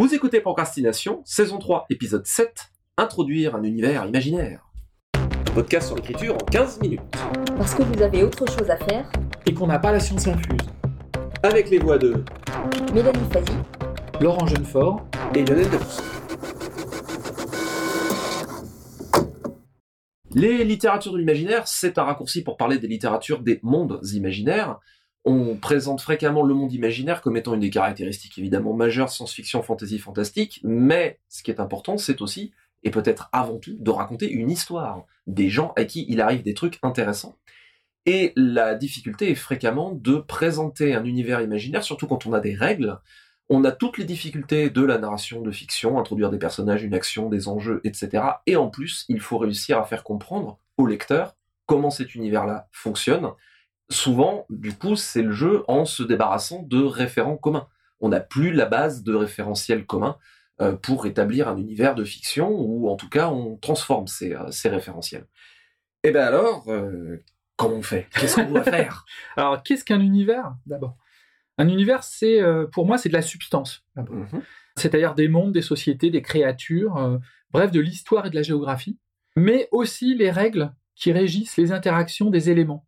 Vous écoutez Procrastination, saison 3, épisode 7, Introduire un univers imaginaire. Podcast sur l'écriture en 15 minutes. Parce que vous avez autre chose à faire et qu'on n'a pas la science infuse. Avec les voix de Mélanie Fazi, Laurent Jeunefort et Lionel Debus. Les littératures de l'imaginaire, c'est un raccourci pour parler des littératures des mondes imaginaires. On présente fréquemment le monde imaginaire comme étant une des caractéristiques évidemment majeures science-fiction, fantasy, fantastique, mais ce qui est important, c'est aussi, et peut-être avant tout, de raconter une histoire, des gens à qui il arrive des trucs intéressants. Et la difficulté est fréquemment de présenter un univers imaginaire, surtout quand on a des règles. On a toutes les difficultés de la narration de fiction, introduire des personnages, une action, des enjeux, etc. Et en plus, il faut réussir à faire comprendre au lecteur comment cet univers-là fonctionne, souvent, du coup, c'est le jeu en se débarrassant de référents communs. On n'a plus la base de référentiels communs euh, pour établir un univers de fiction, ou en tout cas, on transforme ces, euh, ces référentiels. Et eh bien alors, euh, comment on fait? Qu'est-ce qu'on doit faire? Alors, qu'est-ce qu'un univers, d'abord? Un univers, c'est, pour moi, c'est de la substance. Mhm. C'est-à-dire des mondes, des sociétés, des créatures, bref, de l'histoire et de la géographie, mais aussi les règles qui régissent les interactions des éléments.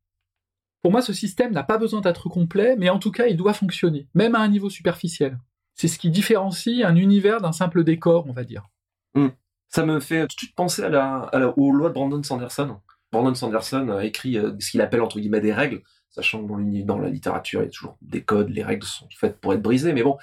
Pour moi, ce système n'a pas besoin d'être complet, mais en tout cas, il doit fonctionner, même à un niveau superficiel. C'est ce qui différencie un univers d'un simple décor, on va dire. Hmm. Ça me fait tout de suite penser à la, aux lois de Brandon Sanderson. Brandon Sanderson a écrit euh, ce qu'il appelle entre guillemets des règles, sachant que dans la littérature, il y a toujours des codes, les règles sont faites pour être brisées, mais bon,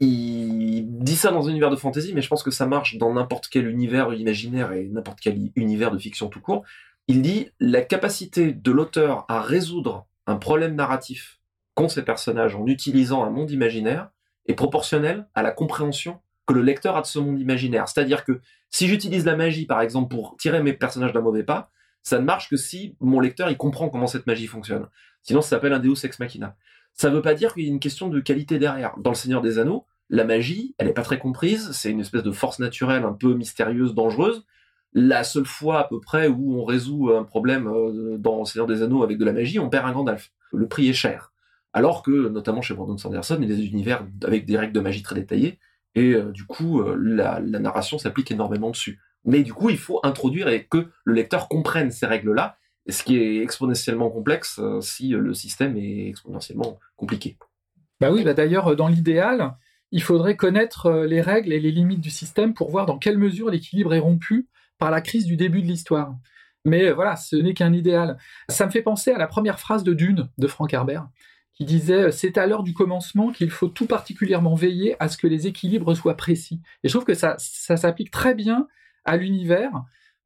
il dit ça dans un univers de fantasy, mais je pense que ça marche dans n'importe quel univers imaginaire et n'importe quel univers de fiction tout court. Il dit la capacité de l'auteur à résoudre un problème narratif qu'ont ces personnages en utilisant un monde imaginaire est proportionnelle à la compréhension que le lecteur a de ce monde imaginaire. C'est-à-dire que si j'utilise la magie, par exemple, pour tirer mes personnages d'un mauvais pas, ça ne marche que si mon lecteur il comprend comment cette magie fonctionne. Sinon, ça s'appelle un Deus ex machina. Ça ne veut pas dire qu'il y a une question de qualité derrière. Dans Le Seigneur des Anneaux, la magie, elle n'est pas très comprise, c'est une espèce de force naturelle un peu mystérieuse, dangereuse, la seule fois à peu près où on résout un problème euh, dans Seigneur des Anneaux avec de la magie, on perd un Gandalf. Le prix est cher. Alors que, notamment chez Brandon Sanderson, il y a des univers avec des règles de magie très détaillées, et euh, du coup, euh, la, narration s'applique énormément dessus. Mais du coup, il faut introduire et que le lecteur comprenne ces règles-là, ce qui est exponentiellement complexe si le système est exponentiellement compliqué. Bah oui, bah d'ailleurs, dans l'idéal, il faudrait connaître les règles et les limites du système pour voir dans quelle mesure l'équilibre est rompu par la crise du début de l'histoire. Mais euh, voilà, ce n'est qu'un idéal. Ça me fait penser à la première phrase de Dune de Frank Herbert, qui disait euh, C'est à l'heure du commencement qu'il faut tout particulièrement veiller à ce que les équilibres soient précis. Et je trouve que ça, ça s'applique très bien à l'univers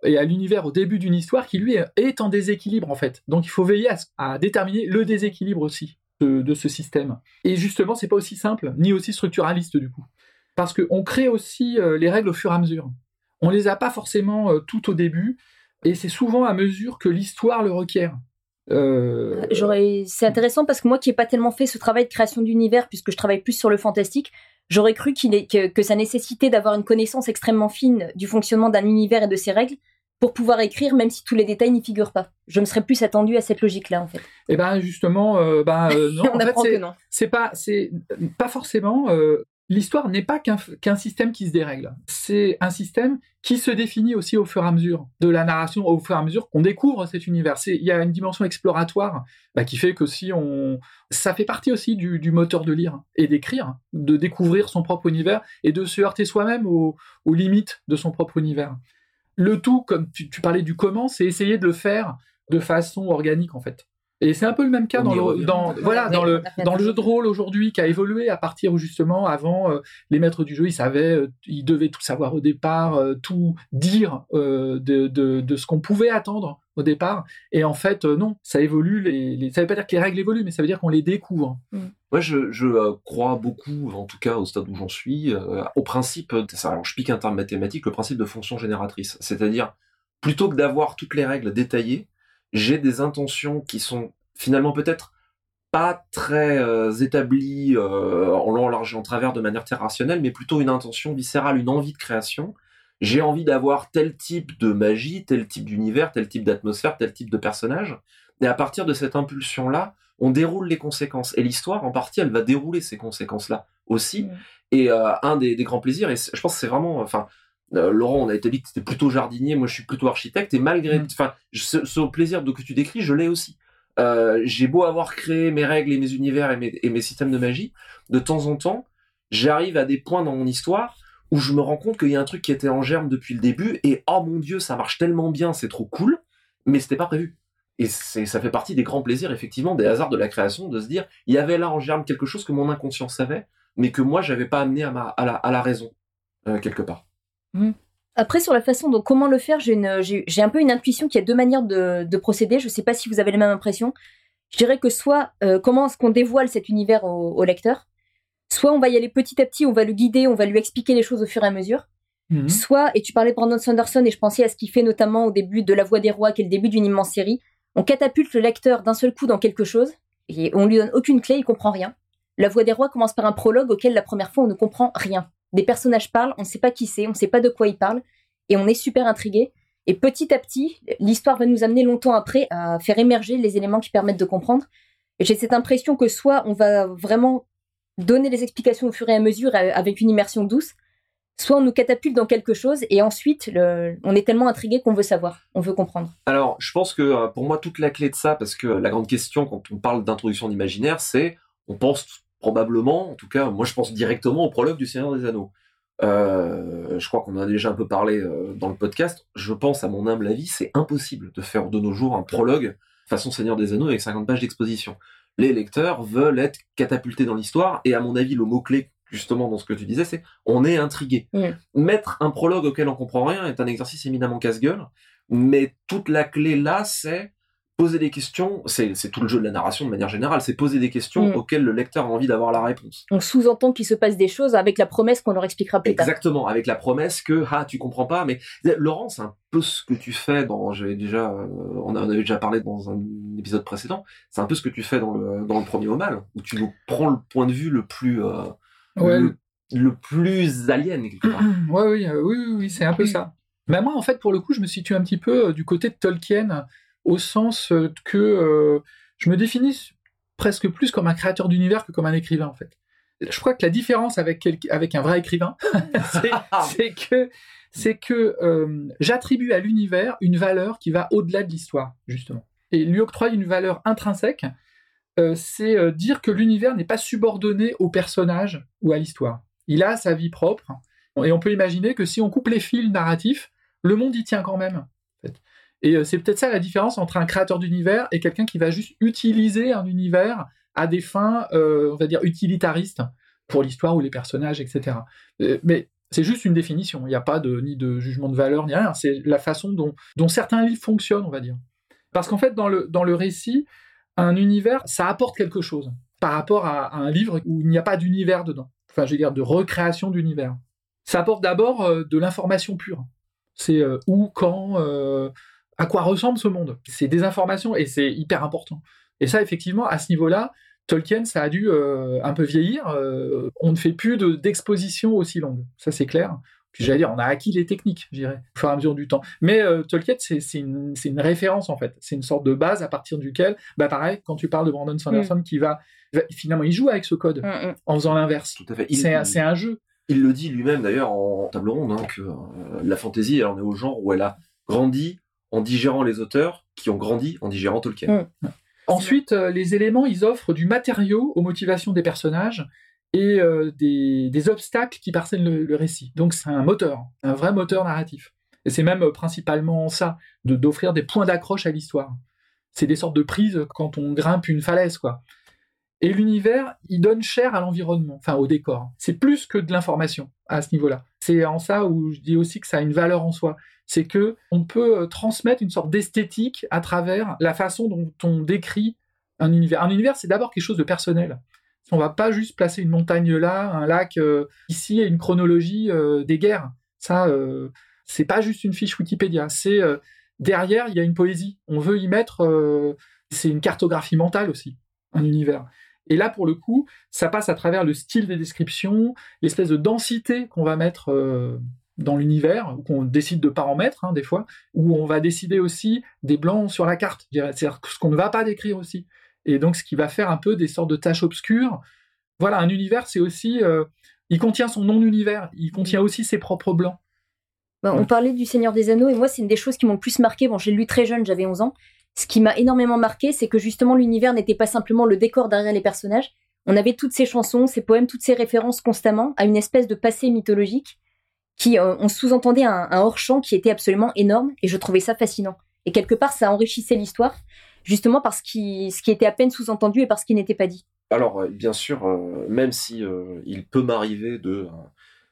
et à l'univers au début d'une histoire qui lui est en déséquilibre en fait. Donc il faut veiller à, déterminer le déséquilibre aussi de, ce système. Et justement, c'est pas aussi simple ni aussi structuraliste du coup, parce qu'on crée aussi euh, les règles au fur et à mesure. On les a pas forcément euh, tout au début, et c'est souvent à mesure que l'histoire le requiert. Euh, c'est intéressant parce que moi qui n'ai pas tellement fait ce travail de création d'univers, puisque je travaille plus sur le fantastique, j'aurais cru qu'il est, que, ça nécessitait d'avoir une connaissance extrêmement fine du fonctionnement d'un univers et de ses règles pour pouvoir écrire, même si tous les détails n'y figurent pas. Je me serais plus attendu à cette logique-là, en fait. Eh ben justement, euh, ben, non. On apprend que non. C'est pas, c'est pas forcément. L'histoire n'est pas qu'un système qui se dérègle, c'est un système qui se définit aussi au fur et à mesure de la narration, au fur et à mesure qu'on découvre cet univers. Il y a une dimension exploratoire bah, qui fait que si on... Ça fait partie aussi du, moteur de lire et d'écrire, de découvrir son propre univers et de se heurter soi-même aux, limites de son propre univers. Le tout, comme tu parlais du comment, c'est essayer de le faire de façon organique en fait. Et c'est un peu le même cas dans le, dans, voilà, dans, le, dans le jeu de rôle aujourd'hui qui a évolué à partir où justement avant euh, les maîtres du jeu ils savaient, euh, ils devaient tout savoir au départ, euh, tout dire de, de, de, ce qu'on pouvait attendre au départ. Et en fait non, ça évolue. Les, les... Ça veut pas dire que les règles évoluent, mais ça veut dire qu'on les découvre. Mm. Moi je, je crois beaucoup, en tout cas au stade où j'en suis, au principe, alors je pique un terme mathématique, le principe de fonction génératrice. C'est-à-dire plutôt que d'avoir toutes les règles détaillées, j'ai des intentions qui sont finalement peut-être pas très euh, établies euh, en long, en large et en travers de manière très rationnelle, mais plutôt une intention viscérale, une envie de création. J'ai envie d'avoir tel type de magie, tel type d'univers, tel type d'atmosphère, tel type de personnage. Et à partir de cette impulsion-là, on déroule les conséquences. Et l'histoire, en partie, elle va dérouler ces conséquences-là aussi. Et un des, grands plaisirs, et je pense que c'est vraiment, enfin, Laurent, on a établi que c'était plutôt jardinier, moi je suis plutôt architecte, et malgré, enfin, ce, plaisir de, que tu décris, je l'ai aussi. j'ai beau avoir créé mes règles et mes univers et mes, et mes systèmes de magie, de temps en temps, j'arrive à des points dans mon histoire où je me rends compte qu'il y a un truc qui était en germe depuis le début et oh mon dieu, ça marche tellement bien, c'est trop cool, mais c'était pas prévu. Et ça fait partie des grands plaisirs, effectivement, des hasards de la création, de se dire, il y avait là en germe quelque chose que mon inconscient savait, mais que moi, j'avais pas amené à, ma, à, la, à la raison, euh, quelque part. Mmh. Après, sur la façon dont comment le faire, j'ai un peu une intuition qu'il y a deux manières de, de procéder. Je ne sais pas si vous avez la même impression. Je dirais que soit, euh, comment est-ce qu'on dévoile cet univers au lecteur? Soit on va y aller petit à petit, on va le guider, on va lui expliquer les choses au fur et à mesure. Mhm. Soit, et tu parlais de Brandon Sanderson, et je pensais à ce qu'il fait notamment au début de La Voix des Rois, qui est le début d'une immense série. On catapulte le lecteur d'un seul coup dans quelque chose, et on lui donne aucune clé, il comprend rien. La Voix des Rois commence par un prologue auquel la première fois on ne comprend rien. Des personnages parlent, on ne sait pas qui c'est, on ne sait pas de quoi ils parlent, et on est super intrigué. Et petit à petit, l'histoire va nous amener longtemps après à faire émerger les éléments qui permettent de comprendre. Et j'ai cette impression que soit on va vraiment donner les explications au fur et à mesure avec une immersion douce, soit on nous catapulte dans quelque chose et ensuite on est tellement intrigué qu'on veut savoir, on veut comprendre. Alors, je pense que euh, pour moi, toute la clé de ça, parce que la grande question quand on parle d'introduction d'imaginaire, c'est on pense probablement, en tout cas, moi je pense directement au prologue du Seigneur des Anneaux. Euh, je crois qu'on en a déjà un peu parlé dans le podcast. Je pense, à mon humble avis, c'est impossible de faire de nos jours un prologue façon Seigneur des Anneaux avec 50 pages d'exposition les lecteurs veulent être catapultés dans l'histoire. Et à mon avis, le mot-clé, justement, dans ce que tu disais, c'est on est intrigué. Mettre un prologue auquel on comprend rien est un exercice éminemment casse-gueule. Mais toute la clé là, c'est poser des questions, c'est tout le jeu de la narration de manière générale, c'est poser des questions mm. auxquelles le lecteur a envie d'avoir la réponse. On sous-entend qu'il se passe des choses avec la promesse qu'on leur expliquera plus tard. Exactement, avec la promesse que ah tu comprends pas, mais Laurent c'est un peu ce que tu fais dans, j'avais déjà, euh, on avait déjà parlé dans un épisode précédent, c'est un peu ce que tu fais dans le dans le premier au mal, où tu nous prends le point de vue le plus euh, le, plus alien quelque part. ouais, oui, euh, oui, oui, oui c'est un peu ça. Mais moi en fait pour le coup je me situe un petit peu du côté de Tolkien au sens euh, que euh, je me définis presque plus comme un créateur d'univers que comme un écrivain en fait. Je crois que la différence avec, avec un vrai écrivain, c'est que, c'est que euh, j'attribue à l'univers une valeur qui va au-delà de l'histoire, justement. Et lui octroyer une valeur intrinsèque, c'est dire que l'univers n'est pas subordonné au personnage ou à l'histoire. Il a sa vie propre, et on peut imaginer que si on coupe les fils narratifs, le monde y tient quand même. Et euh, c'est peut-être ça la différence entre un créateur d'univers et quelqu'un qui va juste utiliser un univers à des fins, euh, on va dire, utilitaristes pour l'histoire ou les personnages, etc. Euh, mais c'est juste une définition. Il n'y a pas de, ni de jugement de valeur, ni rien. C'est la façon dont, dont certains livres fonctionnent, on va dire. Parce qu'en fait, dans le, dans le récit, un univers, ça apporte quelque chose par rapport à, un livre où il n'y a pas d'univers dedans. Enfin, je veux dire, de recréation d'univers. Ça apporte d'abord de l'information pure. C'est où, quand, à quoi ressemble ce monde. C'est des informations et c'est hyper important. Et ça, effectivement, à ce niveau-là, Tolkien, ça a dû euh, un peu vieillir. Euh, on ne fait plus d'exposition aussi longue. Ça, c'est clair. Puis j'allais dire, on a acquis les techniques, je dirais, au fur et à mesure du temps. Mais euh, Tolkien, c'est une, une, référence, en fait. C'est une sorte de base à partir duquel, bah pareil, quand tu parles de Brandon Sanderson, mm. qui va, finalement, il joue avec ce code, mm, mm. en faisant l'inverse. Tout à fait. C'est un jeu. Il le dit lui-même, d'ailleurs, en table ronde, hein, que la fantaisie, elle en est au genre où elle a grandi en digérant les auteurs qui ont grandi en digérant Tolkien. Mm. Ensuite, euh, les éléments, ils offrent du matériau aux motivations des personnages et euh, des, obstacles qui parsèment le, récit. Donc c'est un moteur, un vrai moteur narratif. Et c'est même euh, principalement ça, de d'offrir des points d'accroche à l'histoire. C'est des sortes de prises quand on grimpe une falaise, quoi. Et l'univers, il donne cher à l'environnement, enfin au décor. C'est plus que de l'information à ce niveau-là. C'est en ça où je dis aussi que ça a une valeur en soi. C'est que on peut euh, transmettre une sorte d'esthétique à travers la façon dont on décrit un univers. Un univers, c'est d'abord quelque chose de personnel. On va pas juste placer une montagne là, un lac euh, ici et une chronologie euh, des guerres. Ça, c'est pas juste une fiche Wikipédia. C'est derrière, il y a une poésie. On veut y mettre. c'est une cartographie mentale aussi, un univers. Et là, pour le coup, ça passe à travers le style des descriptions, l'espèce de densité qu'on va mettre euh, dans l'univers, ou qu'on décide de pas en mettre, hein, des fois, où on va décider aussi des blancs sur la carte, c'est-à-dire ce qu'on ne va pas décrire aussi. Et donc, ce qui va faire un peu des sortes de tâches obscures Voilà, un univers, c'est aussi. Euh, il contient son non-univers, il contient aussi ses propres blancs. Bah, on parlait du Seigneur des Anneaux, et moi, c'est une des choses qui m'ont le plus marqué. Bon, j'ai lu très jeune, j'avais 11 ans. Ce qui m'a énormément marqué, c'est que justement, l'univers n'était pas simplement le décor derrière les personnages. On avait toutes ces chansons, ces poèmes, toutes ces références constamment à une espèce de passé mythologique qui, euh, on sous-entendait un, hors-champ qui était absolument énorme, et je trouvais ça fascinant. Et quelque part, ça enrichissait l'histoire, justement parce ce qui était à peine sous-entendu et parce qu'il n'était pas dit. Alors, euh, bien sûr, euh, même si il peut m'arriver de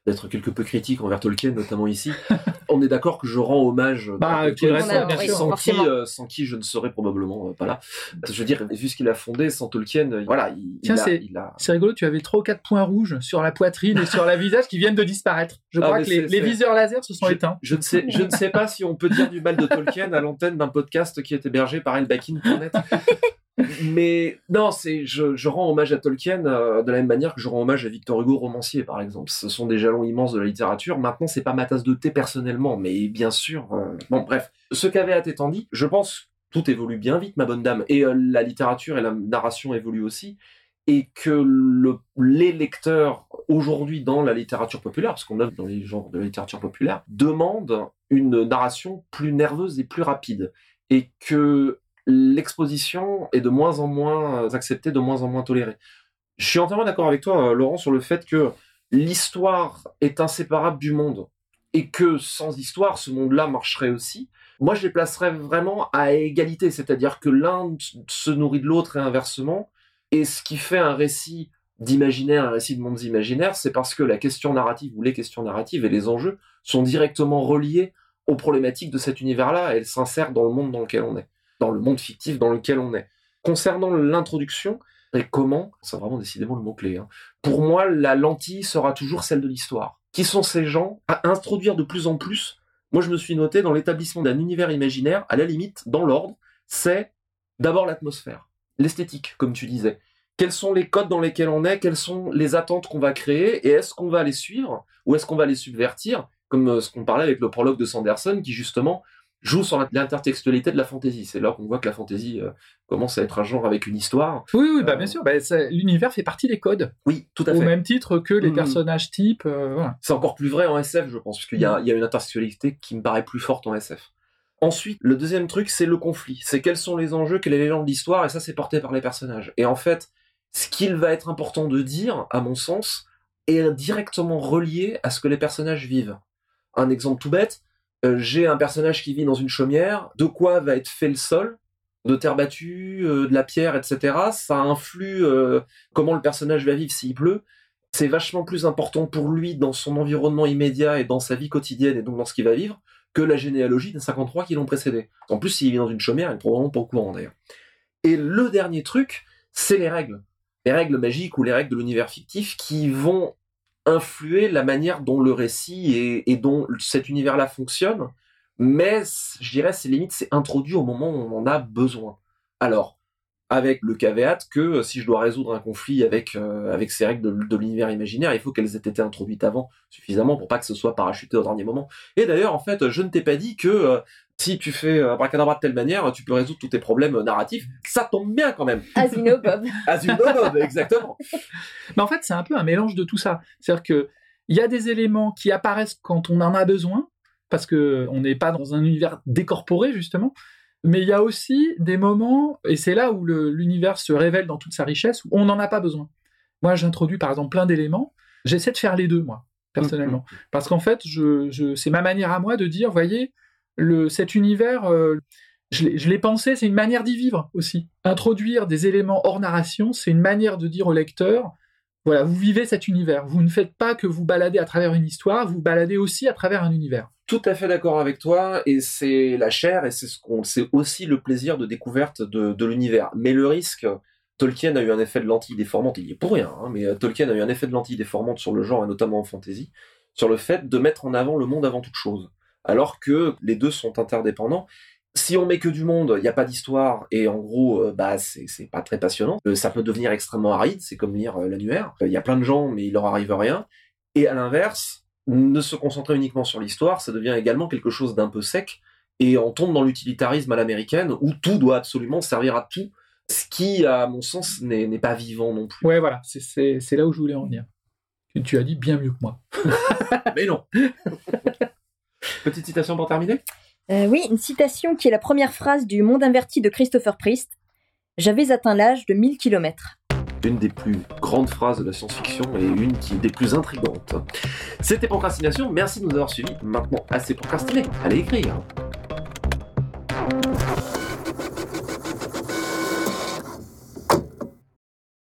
d'être quelque peu critique envers Tolkien, notamment ici. On est d'accord que je rends hommage bah, à Tolkien, sans, qui, sans, qui, je ne serais probablement pas là. Je veux dire, vu ce qu'il a fondé, sans Tolkien, voilà, il, Tiens, c'est rigolo, tu avais trois ou quatre points rouges sur la poitrine et sur la visage qui viennent de disparaître. Je ah, crois que les, viseurs laser se sont éteints. Je ne, sais, je ne sais pas si on peut dire du mal de Tolkien à l'antenne d'un podcast qui est hébergé par Elbakin.net mais non, c'est je, rends hommage à Tolkien euh, de la même manière que je rends hommage à Victor Hugo, romancier par exemple. Ce sont des jalons immenses de la littérature. Maintenant, c'est pas ma tasse de thé personnellement, mais bien sûr. Euh, bon, bref, ce qu'avait à étant dit, je pense tout évolue bien vite, ma bonne dame, et euh, la littérature et la narration évoluent aussi, et que le, les lecteurs aujourd'hui dans la littérature populaire, parce qu'on œuvre dans les genres de la littérature populaire, demandent une narration plus nerveuse et plus rapide, et que l'exposition est de moins en moins acceptée, de moins en moins tolérée. Je suis entièrement d'accord avec toi, euh, Laurent, sur le fait que l'histoire est inséparable du monde et que sans histoire, ce monde-là marcherait aussi. Moi, je les placerais vraiment à égalité, c'est-à-dire que l'un se nourrit de l'autre et inversement. Et ce qui fait un récit d'imaginaire, un récit de mondes imaginaires, c'est parce que la question narrative ou les questions narratives et les enjeux sont directement reliés aux problématiques de cet univers-là. Elles s'insèrent dans le monde dans lequel on est dans le monde fictif dans lequel on est. Concernant l'introduction, et comment, c'est vraiment décidément le mot-clé. Hein. Pour moi, la lentille sera toujours celle de l'histoire. Qui sont ces gens à introduire de plus en plus? Moi, je me suis noté dans l'établissement d'un univers imaginaire, à la limite, dans l'ordre, c'est d'abord l'atmosphère, l'esthétique, comme tu disais. Quels sont les codes dans lesquels on est? Quelles sont les attentes qu'on va créer? Et est-ce qu'on va les suivre? Ou est-ce qu'on va les subvertir? Comme euh, ce qu'on parlait avec le prologue de Sanderson, qui justement joue sur l'intertextualité de la fantaisie. C'est là qu'on voit que la fantaisie euh, commence à être un genre avec une histoire. Oui, oui, bah, bien euh, sûr. Bah, l'univers fait partie des codes. Oui, tout à fait. Au même titre que les mmh. personnages types. Euh, C'est encore plus vrai en SF, je pense, parce qu'il y, a, mmh. y a une intertextualité qui me paraît plus forte en SF. Ensuite, le deuxième truc, c'est le conflit. C'est quels sont les enjeux, quel est l'élan de l'histoire, et ça, c'est porté par les personnages. Et en fait, ce qu'il va être important de dire, à mon sens, est directement relié à ce que les personnages vivent. Un exemple tout bête, j'ai un personnage qui vit dans une chaumière, de quoi va être fait le sol, de terre battue, euh, de la pierre, etc. Ça influe euh, comment le personnage va vivre s'il pleut. C'est vachement plus important pour lui dans son environnement immédiat et dans sa vie quotidienne et donc dans ce qu'il va vivre que la généalogie des 53 qui l'ont précédé. En plus, s'il vit dans une chaumière, il est probablement pas au courant d'ailleurs. Et le dernier truc, c'est les règles. Les règles magiques ou les règles de l'univers fictif qui vont influer la manière dont le récit et, dont cet univers-là fonctionne, mais je dirais c'est limite c'est introduit au moment où on en a besoin. Alors avec le caveat que euh, si je dois résoudre un conflit avec euh, avec ces règles de, l'univers imaginaire, il faut qu'elles aient été introduites avant suffisamment pour pas que ce soit parachuté au dernier moment. Et d'ailleurs, en fait, je ne t'ai pas dit que euh, si tu fais un bracadabra de telle manière, tu peux résoudre tous tes problèmes narratifs. Ça tombe bien quand même. As you know, Bob. As you know, Bob, exactement. Mais en fait, c'est un peu un mélange de tout ça. C'est-à-dire que il y a des éléments qui apparaissent quand on en a besoin, parce que on n'est pas dans un univers décorporé justement. Mais il y a aussi des moments, et c'est là où l'univers se révèle dans toute sa richesse, où on n'en a pas besoin. Moi, j'introduis par exemple plein d'éléments. J'essaie de faire les deux, moi, personnellement. Mm-hmm. Parce qu'en fait, je, c'est ma manière à moi de dire, voyez, le, cet univers, euh, je l'ai pensé, c'est une manière d'y vivre aussi. Introduire des éléments hors narration, c'est une manière de dire au lecteur, voilà, vous vivez cet univers. Vous ne faites pas que vous baladez à travers une histoire, vous baladez aussi à travers un univers. Tout à fait d'accord avec toi, et c'est la chair, et c'est ce qu'on, c'est aussi le plaisir de découverte de, l'univers. Mais le risque, Tolkien a eu un effet de lentille déformante, il y est pour rien, hein, mais euh, Tolkien a eu un effet de lentille déformante sur le genre, et notamment en fantasy, sur le fait de mettre en avant le monde avant toute chose. Alors que les deux sont interdépendants, si on met que du monde, il n'y a pas d'histoire et en gros, euh, bah c'est pas très passionnant. Euh, ça peut devenir extrêmement aride, c'est comme lire euh, l'annuaire. Il y a plein de gens, mais il leur arrive rien. Et à l'inverse, ne se concentrer uniquement sur l'histoire, ça devient également quelque chose d'un peu sec et on tombe dans l'utilitarisme à l'américaine où tout doit absolument servir à tout. Ce qui, à mon sens, n'est pas vivant non plus. Ouais, voilà, c'est là où je voulais en venir. Tu as dit bien mieux que moi. Mais non. Petite citation pour terminer? Euh, Oui, une citation qui est la première phrase du Monde inverti de Christopher Priest. J'avais atteint l'âge de 1000 km une des plus grandes phrases de la science-fiction et une des plus intrigantes. C'était Procrastination, merci de nous avoir suivis. Maintenant, assez procrastiné, allez écrire